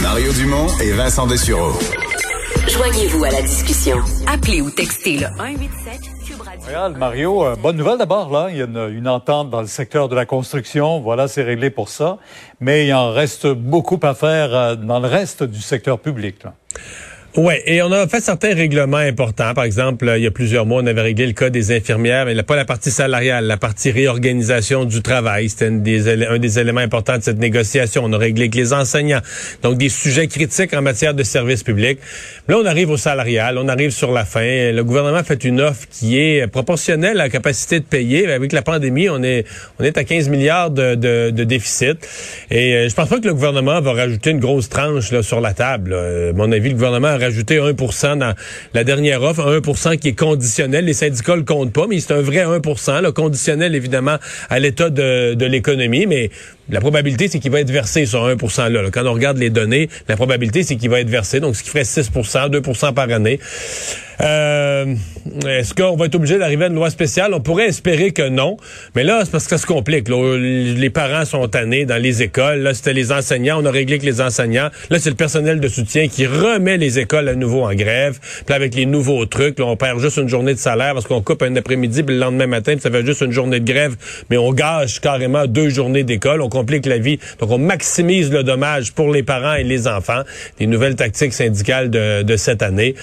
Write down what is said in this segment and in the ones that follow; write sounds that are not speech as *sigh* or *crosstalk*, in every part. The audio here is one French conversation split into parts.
Mario Dumont et Vincent Dessureau. Joignez-vous à la discussion. Appelez ou textez le 187 Cube Radio. Regarde, Mario, euh, bonne nouvelle d'abord, là. Il y a une, une entente dans le secteur de la construction. Voilà, c'est réglé pour ça. Mais il en reste beaucoup à faire euh, dans le reste du secteur public, là. Oui, et on a fait certains règlements importants. Par exemple, il y a plusieurs mois, on avait réglé le cas des infirmières, mais pas la partie salariale, la partie réorganisation du travail. C'était un des, éléments importants de cette négociation. On a réglé avec les enseignants. Donc, des sujets critiques en matière de services publics. Là, on arrive au salarial, on arrive sur la fin. Le gouvernement fait une offre qui est proportionnelle à la capacité de payer. Avec la pandémie, on est, on est à 15 milliards de, de, de déficit. Et euh, je pense pas que le gouvernement va rajouter une grosse tranche là, sur la table. À mon avis, le gouvernement a rajouté 1 dans la dernière offre, 1 qui est conditionnel. Les syndicats le comptent pas, mais c'est un vrai 1% là, conditionnel évidemment à l'état de, de l'économie, mais la probabilité, c'est qu'il va être versé sur 1% là, Quand on regarde les données, la probabilité, c'est qu'il va être versé, donc ce qui ferait 6% 2% par année. Euh, Est-ce qu'on va être obligé d'arriver à une loi spéciale? On pourrait espérer que non. Mais là, c'est parce que ça se complique. Les parents sont tannés dans les écoles. Là, c'était les enseignants. On a réglé que les enseignants. Là, c'est le personnel de soutien qui remet les écoles à nouveau en grève. Puis avec les nouveaux trucs, là, on perd juste une journée de salaire parce qu'on coupe un après-midi, puis le lendemain matin, puis ça fait juste une journée de grève. Mais on gâche carrément deux journées d'école. On complique la vie. Donc, on maximise le dommage pour les parents et les enfants. Les nouvelles tactiques syndicales de, de cette année.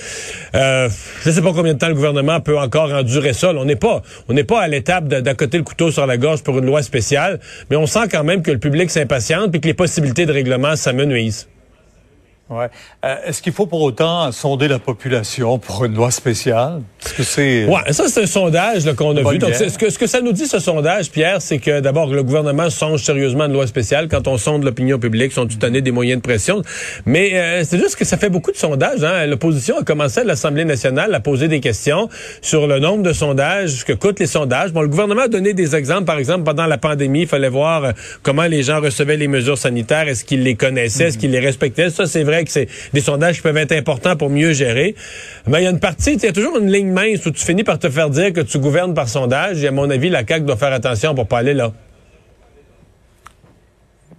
Euh, je ne sais pas combien de temps le gouvernement peut encore endurer ça. on n'est pas, on n'est pas à l'étape d'accoter le couteau sur la gorge pour une loi spéciale, mais on sent quand même que le public s'impatiente et que les possibilités de règlement s'amenuisent. Ouais. Euh, Est-ce qu'il faut pour autant sonder la population pour une loi spéciale? Est-ce que c'est... Ouais, ça c'est un sondage qu'on a vu. Donc, ce que, ce que ça nous dit, ce sondage, Pierre, c'est que d'abord, le gouvernement songe sérieusement une loi spéciale. Quand on sonde l'opinion publique, sont tout année des moyens de pression. Mais euh, c'est juste que ça fait beaucoup de sondages. Hein? L'opposition a commencé à l'Assemblée nationale à poser des questions sur le nombre de sondages, ce que coûtent les sondages. Bon, le gouvernement a donné des exemples. Par exemple, pendant la pandémie, il fallait voir euh, comment les gens recevaient les mesures sanitaires. Est-ce qu'ils les connaissaient? Est-ce qu'ils les respectaient? Ça, c'est vrai que c'est des sondages qui peuvent être importants pour mieux gérer. Mais il y a une partie, il y a toujours une ligne mince où tu finis par te faire dire que tu gouvernes par sondage. Et à mon avis, la CAQ doit faire attention pour pas aller là.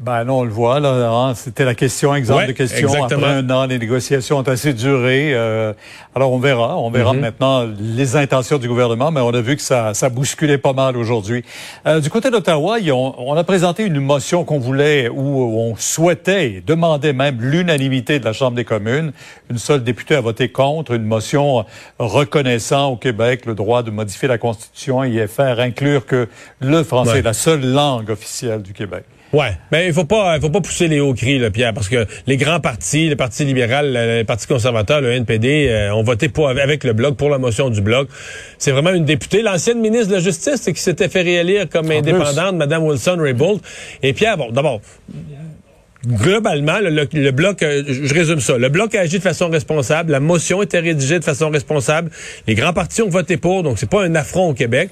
Ben non, on le voit là. Hein. C'était la question, exemple Ouais, de question. exactement. Après un an, les négociations ont assez duré. Euh, alors on verra, on verra Mhm. maintenant les intentions du gouvernement, mais on a vu que ça, ça bousculait pas mal aujourd'hui. Euh, du côté d'Ottawa, ont- on a présenté une motion qu'on voulait, où on souhaitait, demandait même l'unanimité de la Chambre des communes. Une seule députée a voté contre une motion reconnaissant au Québec le droit de modifier la Constitution et y faire inclure que le français Ouais. est la seule langue officielle du Québec. Ouais, mais il faut pas, il faut pas pousser les hauts cris, là, Pierre, parce que les grands partis, le Parti libéral, le, Parti conservateur, le NPD, euh, ont voté pour avec le bloc pour la motion du bloc. C'est vraiment une députée, l'ancienne ministre de la Justice, qui s'était fait réélire comme En indépendante, Madame Wilson-Raybould. Et Pierre, bon, d'abord. Globalement, le, le- le bloc, euh, je je résume ça, le bloc a agi de façon responsable, la motion était rédigée de façon responsable, les grands partis ont voté pour, donc c'est pas un affront au Québec.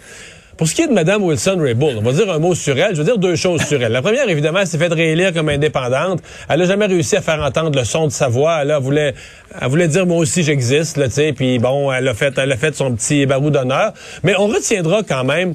Pour ce qui est de Mme Wilson-Raybould, on va dire un mot sur elle. Je veux dire deux choses sur elle. La première, évidemment, elle s'est fait réélire comme indépendante. Elle n'a jamais réussi à faire entendre le son de sa voix. Elle, voulait, elle voulait dire moi aussi j'existe, là, tu. Puis bon, elle a fait, elle a fait son petit barou d'honneur. Mais on retiendra quand même.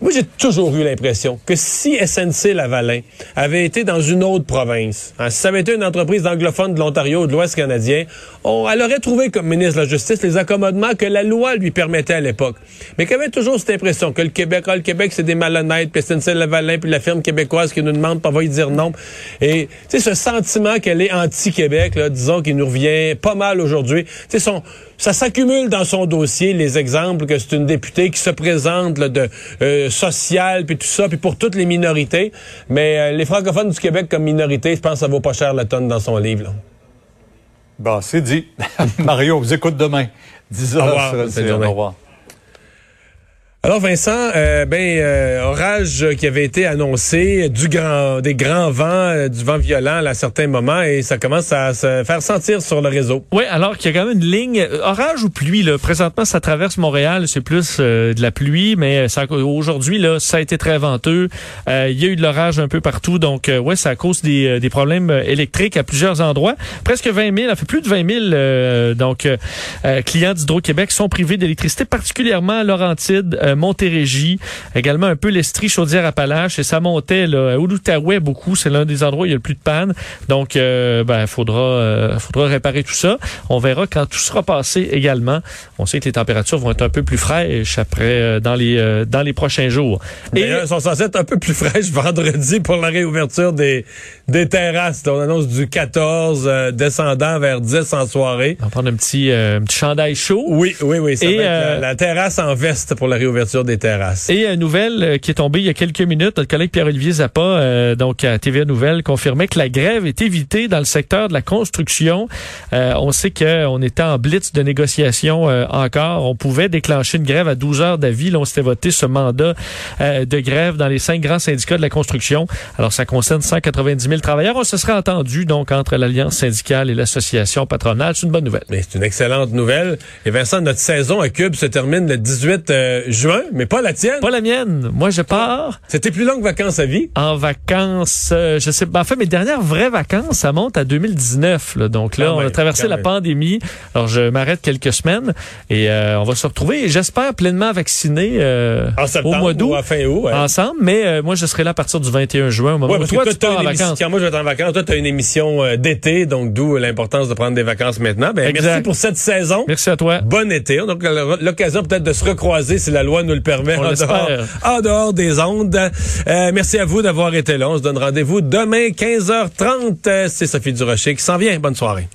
Moi, j'ai toujours eu l'impression que si SNC Lavalin avait été dans une autre province, hein, si ça avait été une entreprise anglophone de l'Ontario ou de l'Ouest canadien, on, elle aurait trouvé comme ministre de la Justice les accommodements que la loi lui permettait à l'époque. Mais qu'elle avait toujours cette impression que le Québec, ah, le Québec, c'est des malhonnêtes, puis SNC Lavalin, puis la firme québécoise qui nous demande, pas va y dire non. Et, tu sais, ce sentiment qu'elle est anti-Québec, disons, qui nous revient pas mal aujourd'hui. Tu sais, son, ça s'accumule dans son dossier, les exemples que c'est une députée qui se présente là, de euh, sociale, puis tout ça, puis pour toutes les minorités. Mais euh, les francophones du Québec comme minorité, je pense que ça vaut pas cher la tonne dans son livre. là. Bon, c'est dit. *laughs* Mario, on vous écoute demain. 10 Au heures revoir, sur bonne LCN. fin de journée. Au revoir. Alors Vincent, euh, ben euh, orage qui avait été annoncé, du grand, des grands vents, euh, du vent violent à certains moments, et ça commence à se faire sentir sur le réseau. Oui, alors qu'il y a quand même une ligne orage ou pluie. Là. Présentement, ça traverse Montréal, c'est plus de la pluie, mais aujourd'hui là, ça a été très venteux. il y a eu de l'orage un peu partout, donc ouais, ça cause des, des problèmes électriques à plusieurs endroits. Presque 20 000, ça fait plus de 20 000 donc clients d'Hydro-Québec sont privés d'électricité, particulièrement à Laurentide euh, Montérégie, également un peu l'Estrie, Chaudière-Appalaches, et ça montait là, à l'Outaouais beaucoup. C'est l'un des endroits où il y a le plus de panne. Donc, euh, ben, faudra, euh, faudra réparer tout ça. On verra quand tout sera passé également. On sait que les températures vont être un peu plus fraîches après dans les dans les prochains jours. Et elles sont censées être un peu plus fraîches *laughs* vendredi pour la réouverture des des terrasses. on annonce du 14 descendant vers 10 en soirée. On va prendre un petit, un petit chandail chaud. Oui, oui, oui. Ça va être la terrasse en veste pour la réouverture des terrasses. Et une nouvelle euh, qui est tombée il y a quelques minutes, notre collègue Pierre-Olivier Zappa, euh, donc à TVA Nouvelle, confirmait que la grève est évitée dans le secteur de la construction. Euh, on sait qu'on était en blitz de négociation encore. On pouvait déclencher une grève à 12 heures d'avis. Là, on s'était voté ce mandat de grève dans les cinq grands syndicats de la construction. Alors, ça concerne 190 000 travailleurs. On se serait entendu donc entre l'Alliance syndicale et l'association patronale. C'est une bonne nouvelle. Mais c'est une excellente nouvelle. Et Vincent, notre saison à Cube se termine le 18 juin mais pas la tienne. Pas la mienne. Moi, je pars. C'était plus longue vacances à vie? En vacances, euh, je sais pas. En fait, mes dernières vraies vacances, ça monte à 2019. Là. Donc là, on a traversé la pandémie. Alors, je m'arrête quelques semaines et euh, on va se retrouver, j'espère, pleinement vacciné euh, au mois d'août. fin août. Ensemble. Mais moi, je serai là à partir du 21 juin. Au moment où toi, tu pars en vacances. Quand moi, je vais être en vacances, toi, tu as une émission d'été, donc d'où l'importance de prendre des vacances maintenant. Ben, merci pour cette saison. Merci à toi. Bon été. Donc, l'occasion peut-être de se recroiser si la loi nous le permet en dehors, en dehors, des ondes. Euh, merci à vous d'avoir été là. On se donne rendez-vous demain 15h30. C'est Sophie Durocher qui s'en vient. Bonne soirée.